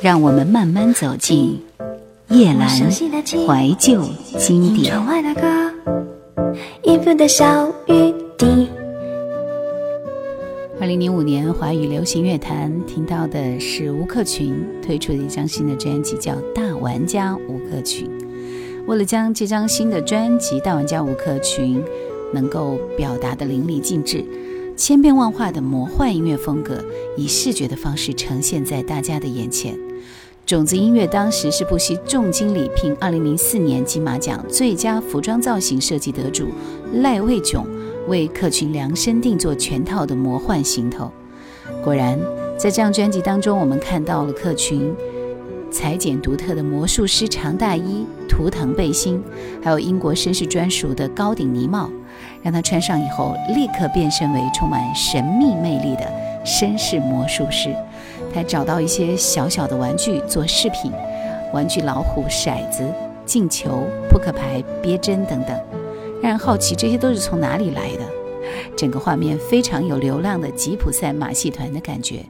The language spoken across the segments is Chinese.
让我们慢慢走进叶阑怀旧经典。二零零五年华语流行乐坛听到的是吴克群推出的一张新的专辑，叫《大玩家吴克群》。为了将这张新的专辑《大玩家吴克群》能够表达的淋漓尽致。千变万化的魔幻音乐风格，以视觉的方式呈现在大家的眼前。种子音乐当时是不惜重金礼聘2004年金马奖最佳服装造型设计得主赖卫炯为客群量身定做全套的魔幻行头。果然，在这张专辑当中，我们看到了客群裁剪独特的魔术师长大衣、图腾背心，还有英国绅士专属的高顶呢帽。让他穿上以后，立刻变身为充满神秘魅力的绅士魔术师。他找到一些小小的玩具做饰品，玩具老虎、骰子、进球、扑克牌、别针等等，让人好奇这些都是从哪里来的。整个画面非常有流浪的吉普赛马戏团的感觉，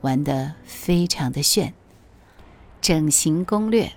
玩得非常的炫。整形攻略。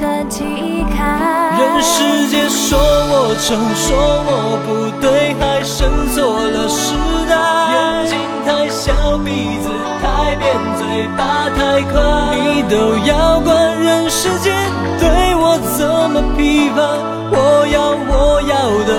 人世间说我丑，说我不对，还生错了时代。眼睛太小，鼻子太扁，嘴巴太快。你都要管人世间对我怎么批判？我要我要的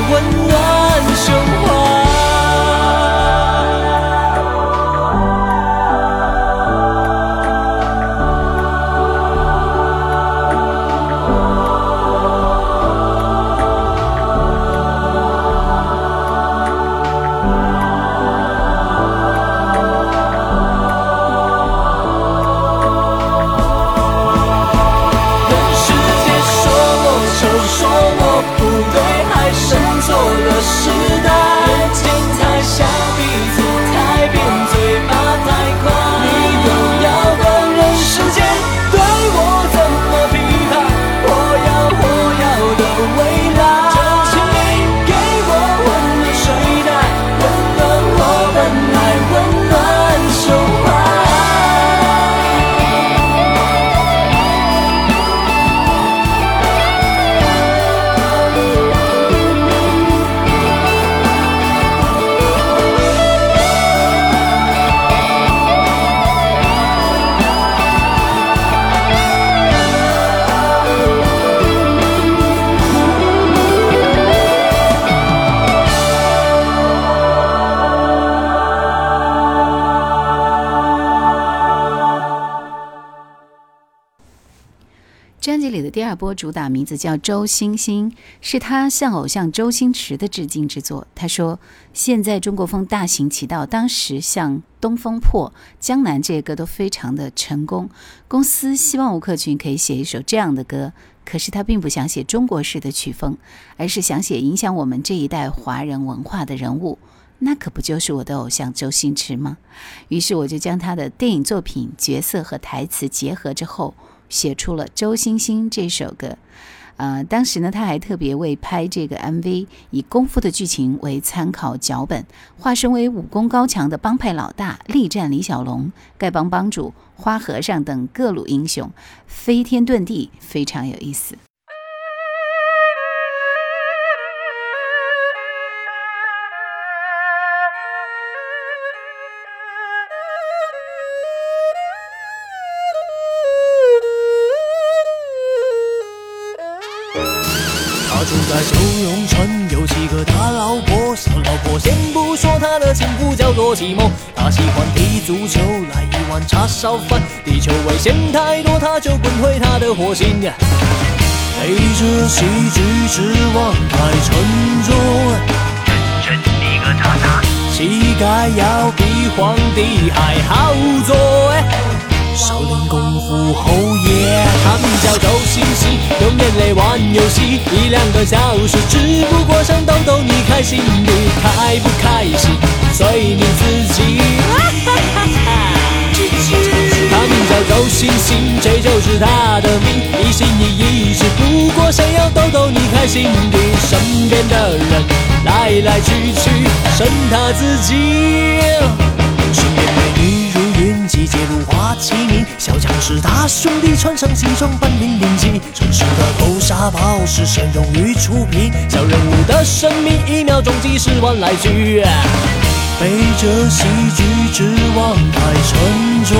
温。专辑里的第二波主打名字叫《周星星》，是他向偶像周星驰的致敬之作。他说：“现在中国风大行其道，当时像《东风破》《江南》这些歌都非常的成功。公司希望吴克群可以写一首这样的歌，可是他并不想写中国式的曲风，而是想写影响我们这一代华人文化的人物。那可不就是我的偶像周星驰吗？于是我就将他的电影作品、角色和台词结合之后。”写出了《周星星》这首歌，呃，当时呢，他还特别为拍这个 MV，以功夫的剧情为参考脚本，化身为武功高强的帮派老大，力战李小龙、丐帮帮主花和尚等各路英雄，飞天遁地，非常有意思。寂寞，他喜欢踢足球，来一碗叉烧饭。地球危险太多，他就滚回他的火星。背着喜剧之王太沉重，真正一个渣渣，膝盖要比皇帝还好坐。少林功夫后爷，他名叫周星星，用眼泪玩游戏，一两个小时，只不过想逗逗你开心，你开不开心随你自己。他名叫周星星，这就是他的命，一心一意只不过想要逗逗你开心，你身边的人来来去去，剩他自己。身边美女如云，集结如花齐名，小强是大兄弟，穿上西装扮零零七。城市的头沙包是神荣誉出品，小人物的生命一秒钟几十万来句。背着喜剧之王太沉重，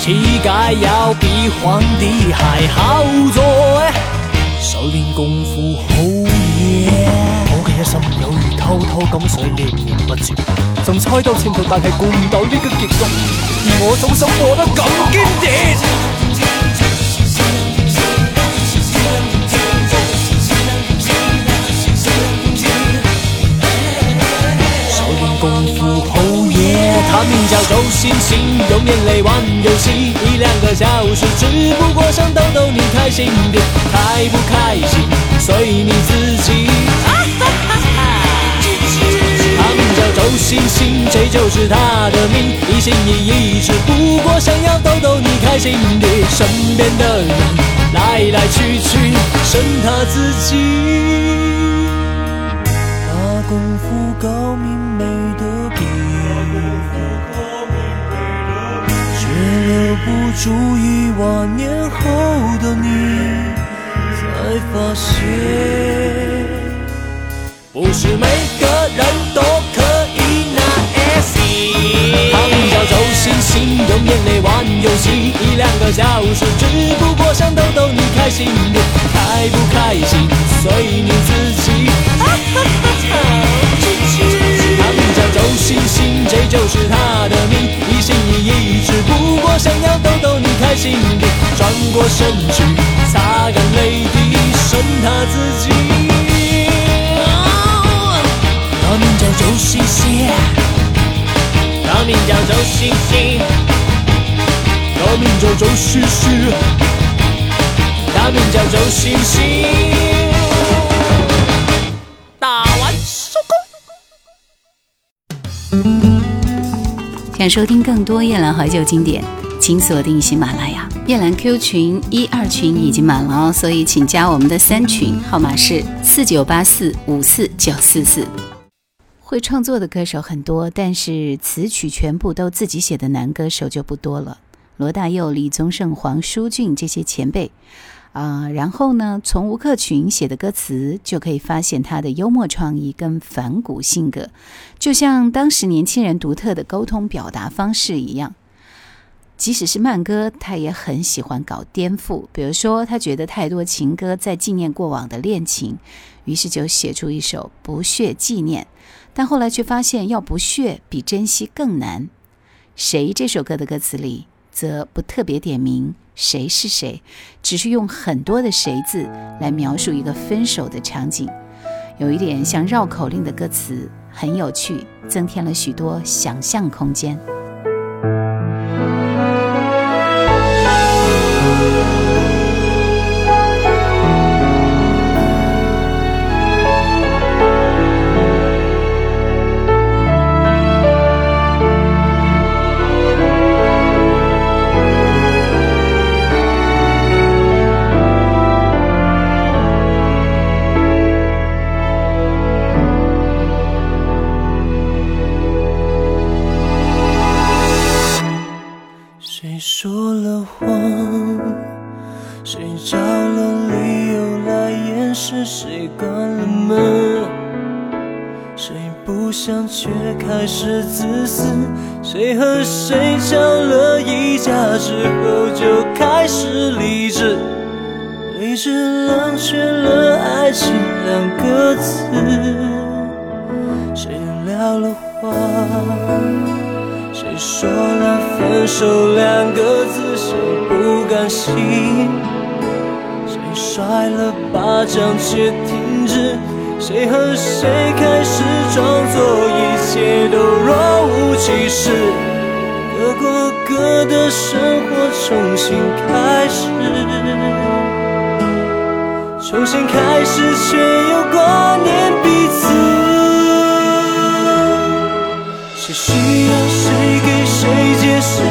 膝盖要比皇帝还好坐。少林功夫好嘢。一心有如偷偷咁想念念不绝，曾猜到前途，但系估唔到呢个结局，而我总想过得咁坚定。功夫好嘢，他名叫周星星，用眼泪玩游戏，一两个小时，只不过想逗逗你开心点，开不开心随你自己。他名叫周星星，这就是他的命，一心一意，只不过想要逗逗你开心点。身边的人来来去去，剩他自己。他功夫高明没得比，却留不住一万年后的你，才发现，不是每个人都可。用眼泪玩游戏，一两个小时，只不过想逗逗你开心点，开不开心随你自己。星星，这就是他的命，一心一意，只不过想要逗逗你开心点，转过身去，擦干泪滴，剩他自己。他名叫周星星，他名叫周星星。他名叫周星星，他名叫周星星。想收听更多夜兰怀旧经典，请锁定喜马拉雅。夜兰 Q 群一二群已经满了哦，所以请加我们的三群，号码是四九八四五四九四四。会创作的歌手很多，但是词曲全部都自己写的男歌手就不多了。罗大佑、李宗盛、黄舒骏这些前辈，啊，然后呢，从吴克群写的歌词就可以发现他的幽默创意跟反骨性格，就像当时年轻人独特的沟通表达方式一样。即使是慢歌，他也很喜欢搞颠覆。比如说，他觉得太多情歌在纪念过往的恋情，于是就写出一首《不屑纪念》，但后来却发现要不屑比珍惜更难。谁这首歌的歌词里？则不特别点名谁是谁，只是用很多的“谁”字来描述一个分手的场景，有一点像绕口令的歌词，很有趣，增添了许多想象空间。说了谎，谁找了理由来掩饰？谁关了门？谁不想却开始自私？谁和谁吵了一架之后就开始理智？理智冷却了爱情两个字，谁撂了谎？说了分手两个字？谁不甘心？谁甩了巴掌却停止？谁和谁开始装作一切都若无其事，各过各的生活，重新开始，重新开始却又挂念彼此。谁需要谁给谁解释？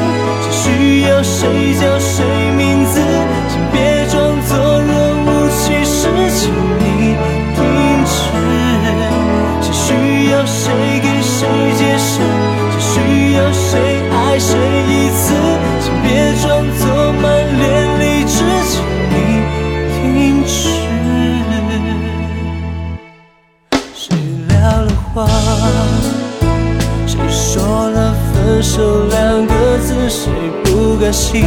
谁需要谁叫谁名字？请别装作若无其事，请你停止。谁需要谁给谁解释？谁需要谁爱谁一次？请别装作这两个字？谁不甘心？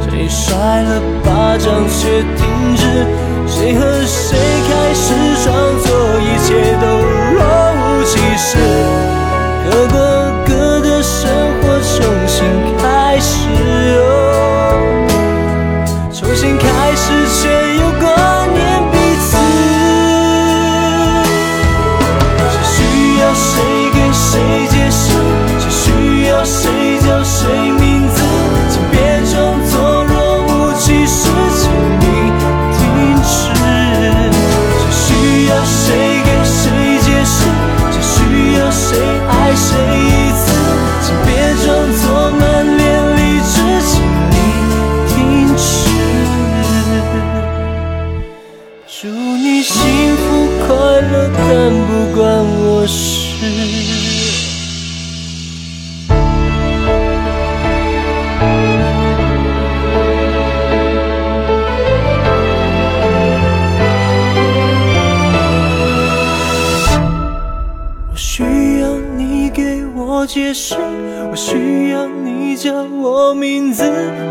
谁摔了巴掌却停止？谁和谁开始装作一切都若无其事？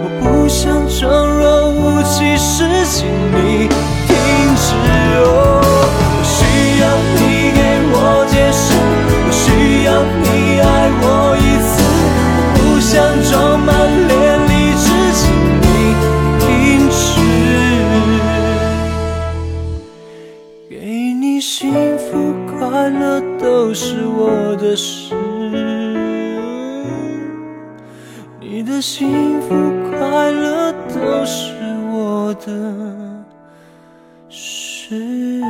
我不想装弱幸福快乐都是我的事。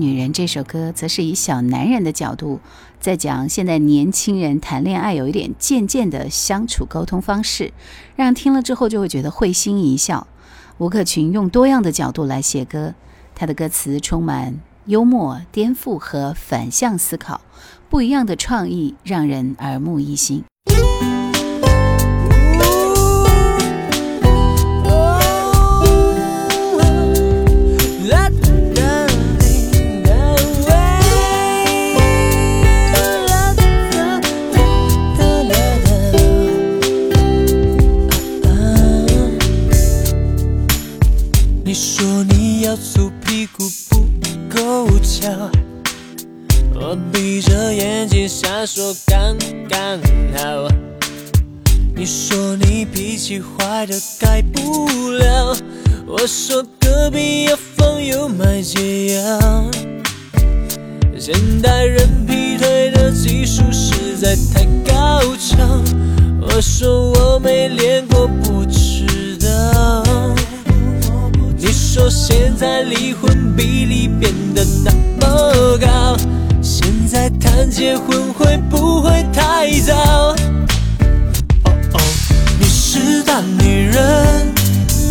女人这首歌，则是以小男人的角度，在讲现在年轻人谈恋爱有一点渐渐的相处沟通方式，让听了之后就会觉得会心一笑。吴克群用多样的角度来写歌，他的歌词充满幽默、颠覆和反向思考，不一样的创意让人耳目一新。说刚刚好。你说你脾气坏的改不了，我说隔壁有房有买解药。现代人劈腿的技术实在太高超，我说我没练过不知道。你说现在离婚比例变得那么高，在谈结婚会不会太早？哦哦，你是大女人，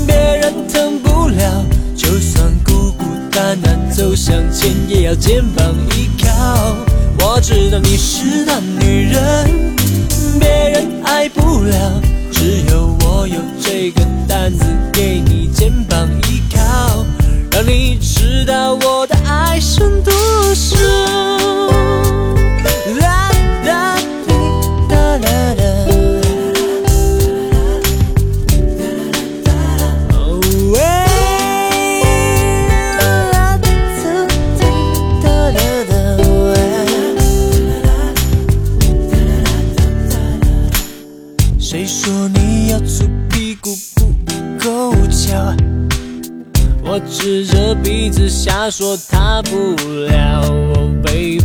别人疼不了，就算孤孤单单走向前，也要肩膀依靠。我知道你是大女人，别人爱不了，只有我有这个担子给你肩膀依靠，让你知道我的爱剩多少。瞎说他不了，oh baby，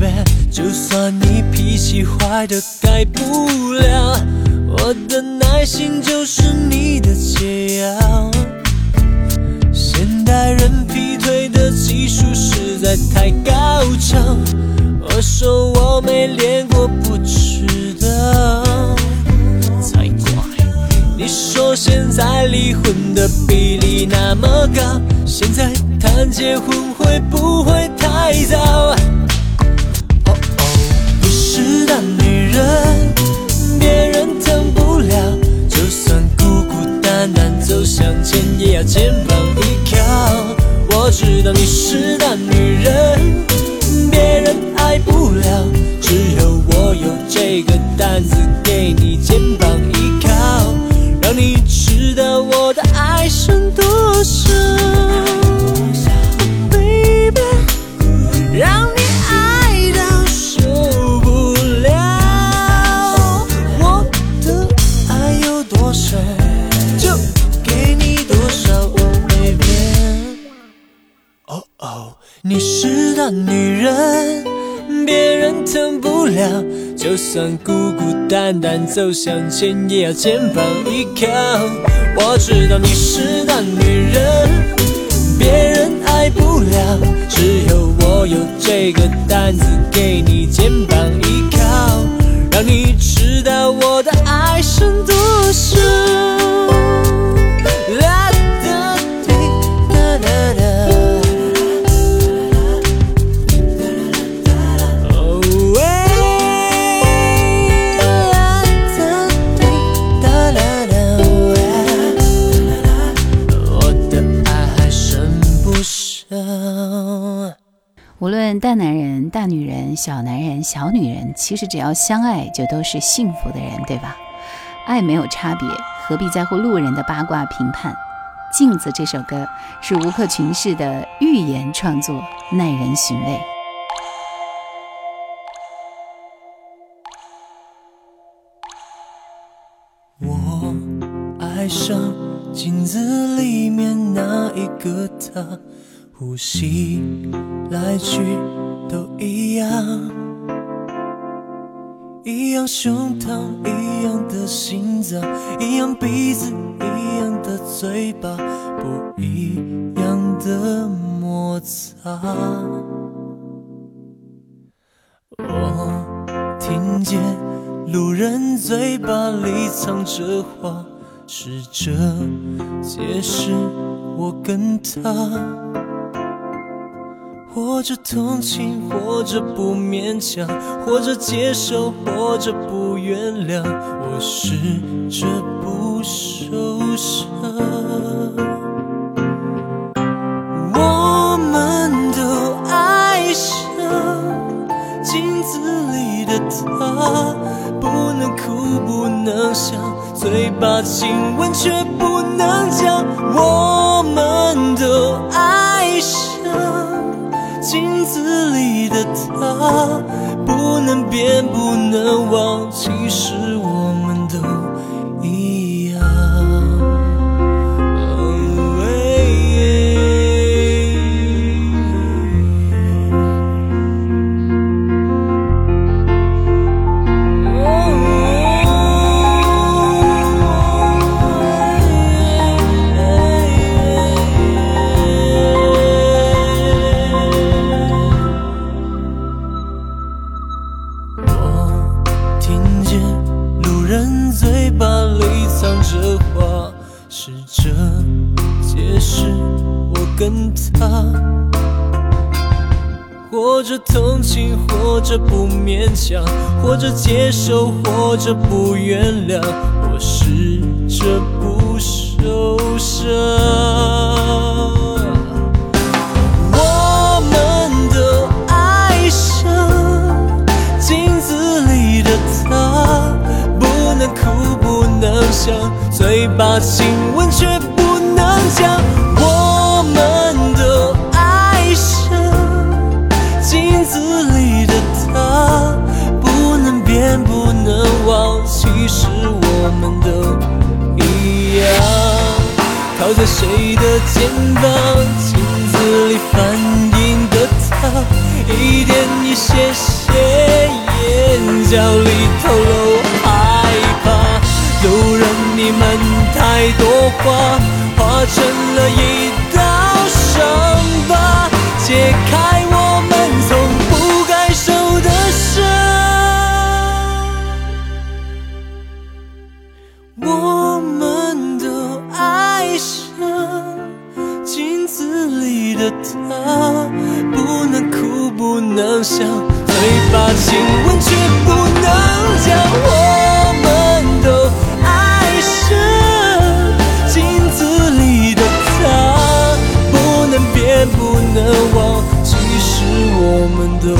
就算你脾气坏的改不了，我的耐心就是你的解药。现代人劈腿的技术实在太高超，我说我没练过不知道。你说现在离婚的比例那么高，现在谈结婚会不会太早？哦哦，你是大女人，别人疼不了，就算孤孤单单走向前，也要肩膀依靠。我知道你是大女人，别人爱不了，只有我有这个担子给你肩膀，你知道我的爱剩多少，baby，让你爱到受不了。我的爱有多少，就给你多少，oh baby。哦哦，你是大女人，别人疼不了，就算孤孤单单走向前，也要肩膀依靠。我知道你是大女人，别人爱不了，只有我有这个担子给你肩膀依靠，让你知道我的爱剩多少。无论大男人、大女人、小男人、小女人，其实只要相爱，就都是幸福的人，对吧？爱没有差别，何必在乎路人的八卦评判？《镜子》这首歌是吴克群式的寓言创作，耐人寻味。我爱上镜子里面那一个他，呼吸来去都一样，一样胸膛，一样的心脏，一样鼻子，一样的嘴巴，不一样的摩擦。我听见路人嘴巴里藏着话，试着解释我跟他，或者同情，或者不勉强，或者接受，或者不原谅。我试着不受伤。我们都爱上镜子里的他，不能哭，不能笑，嘴巴亲吻却不能讲。我镜子里的他，不能变，不能忘，记嘴巴里藏着话，试着解释我跟他，或者同情，或者不勉强，或者接受，或者不原谅，我试着不受伤。能笑，嘴巴亲吻却不能讲。我们都爱上镜子里的他，不能变，不能忘，其实我们都一样。靠在谁的肩膀？镜子里反映的他，一点一些些，眼角里透露，你们太多话，化成了一道伤疤，解开我们从不该受的伤。我们都爱上镜子里的他，不能哭，不能笑，嘴巴亲吻却不能讲。不能忘，其实我们都